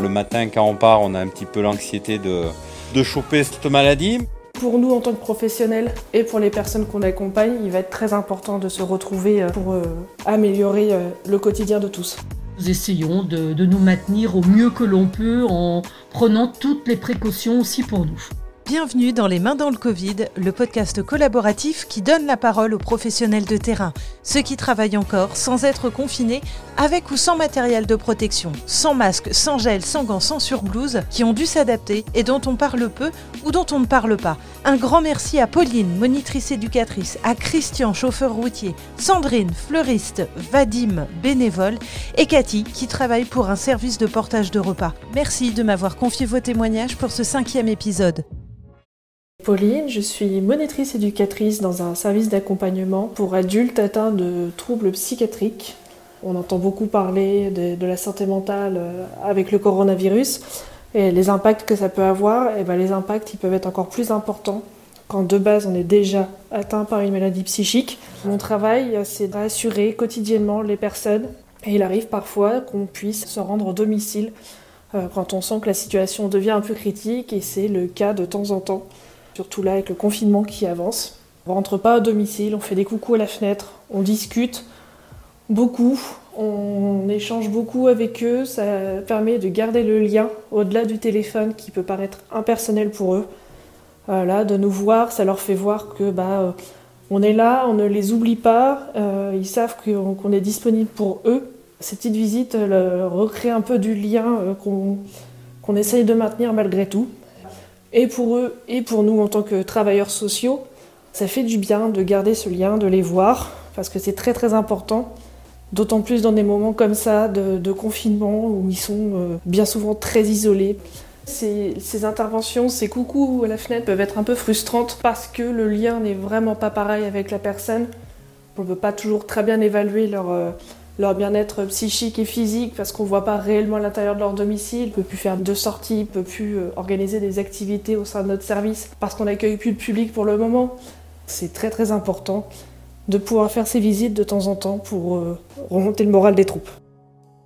Le matin, quand on part, on a un petit peu l'anxiété de, de choper cette maladie. Pour nous, en tant que professionnels et pour les personnes qu'on accompagne, il va être très important de se retrouver euh, pour euh, améliorer euh, le quotidien de tous. Nous essayons de, de nous maintenir au mieux que l'on peut en prenant toutes les précautions aussi pour nous. Bienvenue dans Les Mains dans le Covid, le podcast collaboratif qui donne la parole aux professionnels de terrain, ceux qui travaillent encore sans être confinés, avec ou sans matériel de protection, sans masque, sans gel, sans gants, sans surblouse, qui ont dû s'adapter et dont on parle peu ou dont on ne parle pas. Un grand merci à Pauline, monitrice éducatrice, à Christian, chauffeur routier, Sandrine, fleuriste, Vadim, bénévole, et Cathy, qui travaille pour un service de portage de repas. Merci de m'avoir confié vos témoignages pour ce cinquième épisode. Pauline, je suis monitrice éducatrice dans un service d'accompagnement pour adultes atteints de troubles psychiatriques. On entend beaucoup parler de, la santé mentale euh, avec le coronavirus et les impacts que ça peut avoir. Et ben les impacts ils peuvent être encore plus importants quand de base on est déjà atteint par une maladie psychique. Mon travail, c'est d'assurer quotidiennement les personnes et il arrive parfois qu'on puisse se rendre au domicile euh, quand on sent que la situation devient un peu critique et c'est le cas de temps en temps surtout là avec le confinement qui avance. On rentre pas au domicile, on fait des coucous à la fenêtre, on discute beaucoup, on échange beaucoup avec eux, ça permet de garder le lien au-delà du téléphone qui peut paraître impersonnel pour eux. Voilà, de nous voir, ça leur fait voir que bah, euh, on est là, on ne les oublie pas, euh, ils savent qu'on est disponible pour eux. Ces petites visites euh, recréent un peu du lien qu'on essaye de maintenir malgré tout et pour eux et pour nous en tant que travailleurs sociaux, ça fait du bien de garder ce lien, de les voir, parce que c'est très très important, d'autant plus dans des moments comme ça de, confinement où ils sont euh, bien souvent très isolés. Ces, ces, interventions, ces coucous à la fenêtre peuvent être un peu frustrantes parce que le lien n'est vraiment pas pareil avec la personne. On ne peut pas toujours très bien évaluer leur, euh, leur bien-être psychique et physique parce qu'on ne voit pas réellement l'intérieur de leur domicile, ne peut plus faire de sorties, ne peut plus euh, organiser des activités au sein de notre service parce qu'on n'accueille plus de public pour le moment. C'est très très important de pouvoir faire ces visites de temps en temps pour euh, remonter le moral des troupes.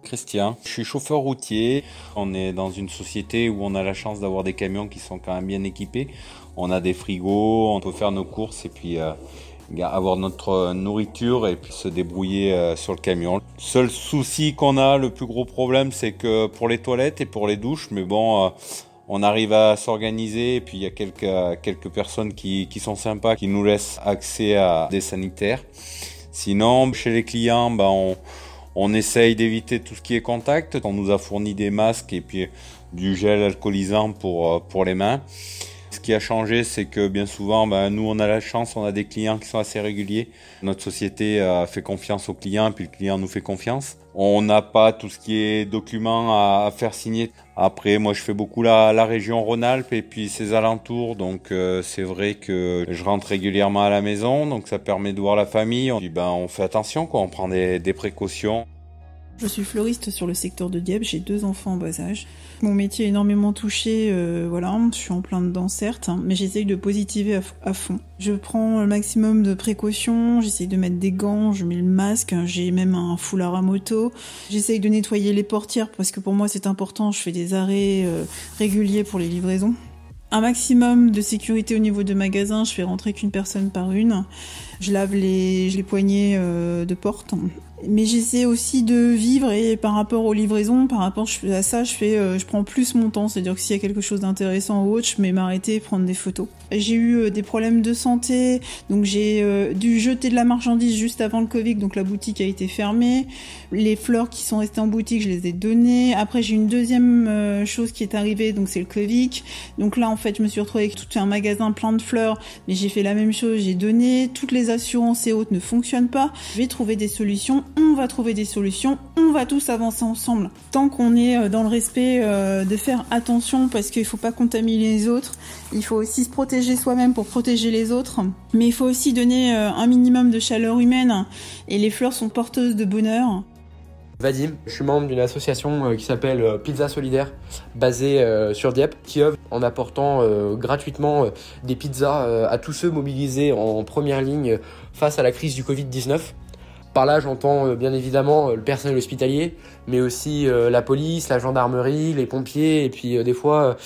Christian, je suis chauffeur routier. On est dans une société où on a la chance d'avoir des camions qui sont quand même bien équipés. On a des frigos, on peut faire nos courses et puis euh, avoir notre nourriture et puis se débrouiller euh, sur le camion. Seul souci qu'on a, le plus gros problème, c'est que pour les toilettes et pour les douches, mais bon, euh, on arrive à s'organiser et puis il y a quelques, quelques personnes qui, qui sont sympas, qui nous laissent accès à des sanitaires. Sinon, chez les clients, ben, on, on essaye d'éviter tout ce qui est contact. On nous a fourni des masques et puis du gel alcoolisant pour, euh, pour les mains. Ce qui a changé, c'est que bien souvent, ben, nous, on a la chance, on a des clients qui sont assez réguliers. Notre société fait confiance aux clients, puis le client nous fait confiance. On n'a pas tout ce qui est documents à, faire signer. Après, moi, je fais beaucoup la, région Rhône-Alpes et puis ses alentours, donc euh, c'est vrai que je rentre régulièrement à la maison, donc ça permet de voir la famille. On dit, ben, on fait attention, quoi, on prend des précautions. Je suis fleuriste sur le secteur de Dieppe, j'ai deux enfants en bas âge. Mon métier est énormément touché, euh, voilà, je suis en plein dedans certes, hein, mais j'essaye de positiver à, fond. Je prends le maximum de précautions, j'essaye de mettre des gants, je mets le masque, j'ai même un foulard à moto. J'essaye de nettoyer les portières parce que pour moi c'est important, je fais des arrêts euh, réguliers pour les livraisons. Un maximum de sécurité au niveau de magasin, je fais rentrer qu'une personne par une. Je lave les, les poignées euh, de porte mais j'essaie aussi de vivre et par rapport aux livraisons, par rapport à ça, je fais, euh, je prends plus mon temps. C'est-à-dire que s'il y a quelque chose d'intéressant ou autre, je mets m'arrêter, prendre des photos. J'ai eu euh, des problèmes de santé, donc j'ai euh, dû jeter de la marchandise juste avant le Covid, donc la boutique a été fermée. Les fleurs qui sont restées en boutique, je les ai données. Après, j'ai une deuxième chose qui est arrivée, donc c'est le Covid. Donc là, en fait, je me suis retrouvée avec tout un magasin plein de fleurs, mais j'ai fait la même chose, j'ai donné. Toutes les assurances et autres ne fonctionnent pas. Je vais trouver des solutions on va trouver des solutions, on va tous avancer ensemble. Tant qu'on est euh, dans le respect euh, de faire attention parce qu'il faut pas contaminer les autres, il faut aussi se protéger soi-même pour protéger les autres, mais il faut aussi donner euh, un minimum de chaleur humaine et les fleurs sont porteuses de bonheur. Vadim, je suis membre d'une association qui s'appelle Pizza Solidaire, basée sur Dieppe, qui œuvre en apportant gratuitement des pizzas à tous ceux mobilisés en première ligne face à la crise du Covid-19. Par là, j'entends bien évidemment le personnel hospitalier, mais aussi la police, la gendarmerie, les pompiers, et puis des fois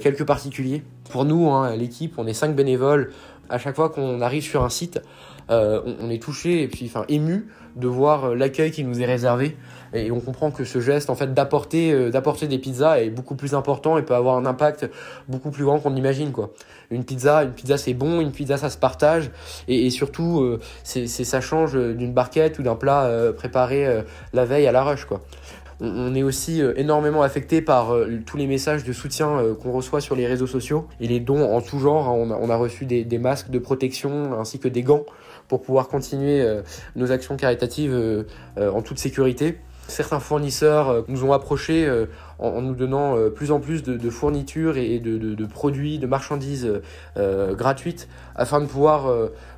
quelques particuliers. Pour nous, hein, l'équipe, on est cinq bénévoles. À chaque fois qu'on arrive sur un site, on, est touché et puis enfin ému de voir l'accueil qui nous est réservé. Et on comprend que ce geste en fait d'apporter euh, d'apporter des pizzas est beaucoup plus important et peut avoir un impact beaucoup plus grand qu'on imagine quoi. Une pizza, une pizza c'est bon, une pizza ça se partage. Et, surtout euh, c'est ça change d'une barquette ou d'un plat euh, préparé la veille à la rush quoi on est aussi énormément affecté par tous les messages de soutien qu'on reçoit sur les réseaux sociaux et les dons en tout genre. Hein. On a, reçu des, masques de protection ainsi que des gants pour pouvoir continuer nos actions caritatives en toute sécurité. Certains fournisseurs euh, nous ont approchés euh, en, nous donnant euh, plus en plus de, fournitures et de, produits, de marchandises gratuites afin de pouvoir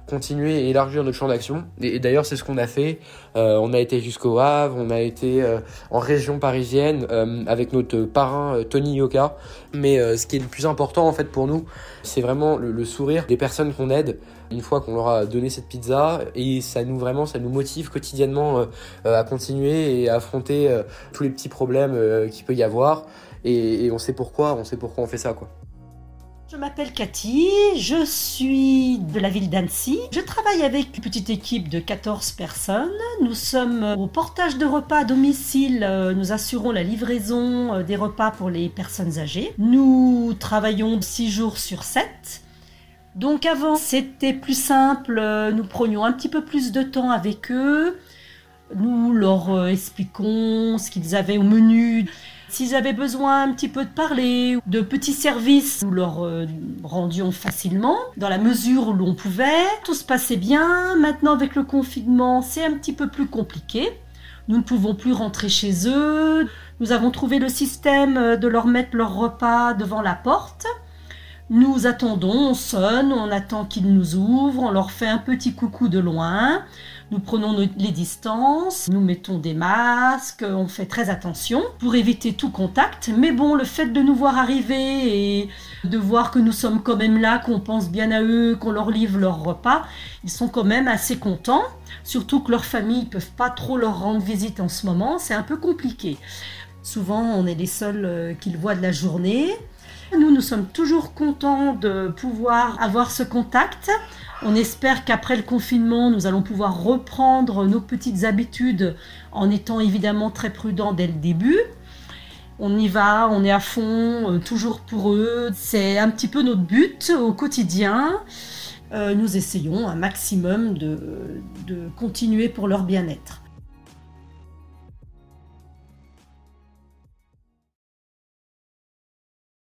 continuer et élargir notre champ d'action. Et, d'ailleurs, c'est ce qu'on a fait. on a été jusqu'au Havre, on a été en région parisienne avec notre parrain Tony Yoka. Mais ce qui est le plus important en fait pour nous, c'est vraiment le sourire des personnes qu'on aide une fois qu'on leur a donné cette pizza et ça nous vraiment ça nous motive quotidiennement euh, euh, à continuer et à affronter euh, tous les petits problèmes qu'il peut y avoir et, on sait pourquoi on sait pourquoi on fait ça quoi. Je m'appelle Cathy, je suis de la ville d'Annecy. Je travaille avec une petite équipe de 14 personnes. Nous sommes au portage de repas à domicile. Nous assurons la livraison des repas pour les personnes âgées. Nous travaillons 6 jours sur 7. Donc avant, c'était plus simple, euh, nous prenions un petit peu plus de temps avec eux, nous leur euh, expliquons ce qu'ils avaient au menu. S'ils avaient besoin un petit peu de parler, de petits services, nous leur euh, rendions facilement, dans la mesure où l'on pouvait. Tout se passait bien. Maintenant, avec le confinement, c'est un petit peu plus compliqué. Nous ne pouvons plus rentrer chez eux. Nous avons trouvé le système de leur mettre leur repas devant la porte. Nous attendons, on sonne, on attend qu'ils nous ouvrent, on leur fait un petit coucou de loin, nous prenons les distances, nous mettons des masques, on fait très attention pour éviter tout contact. Mais bon, le fait de nous voir arriver et de voir que nous sommes quand même là, qu'on pense bien à eux, qu'on leur livre leur repas, ils sont quand même assez contents. Surtout que leurs familles ne peuvent pas trop leur rendre visite en ce moment, c'est un peu compliqué. Souvent, on est les seuls euh, qu'ils voient de la journée. Nous, nous sommes toujours contents de pouvoir avoir ce contact. On espère qu'après le confinement, nous allons pouvoir reprendre nos petites habitudes en étant évidemment très prudents dès le début. On y va, on est à fond, euh, toujours pour eux. C'est un petit peu notre but au quotidien. Euh, nous essayons un maximum de continuer pour leur bien-être.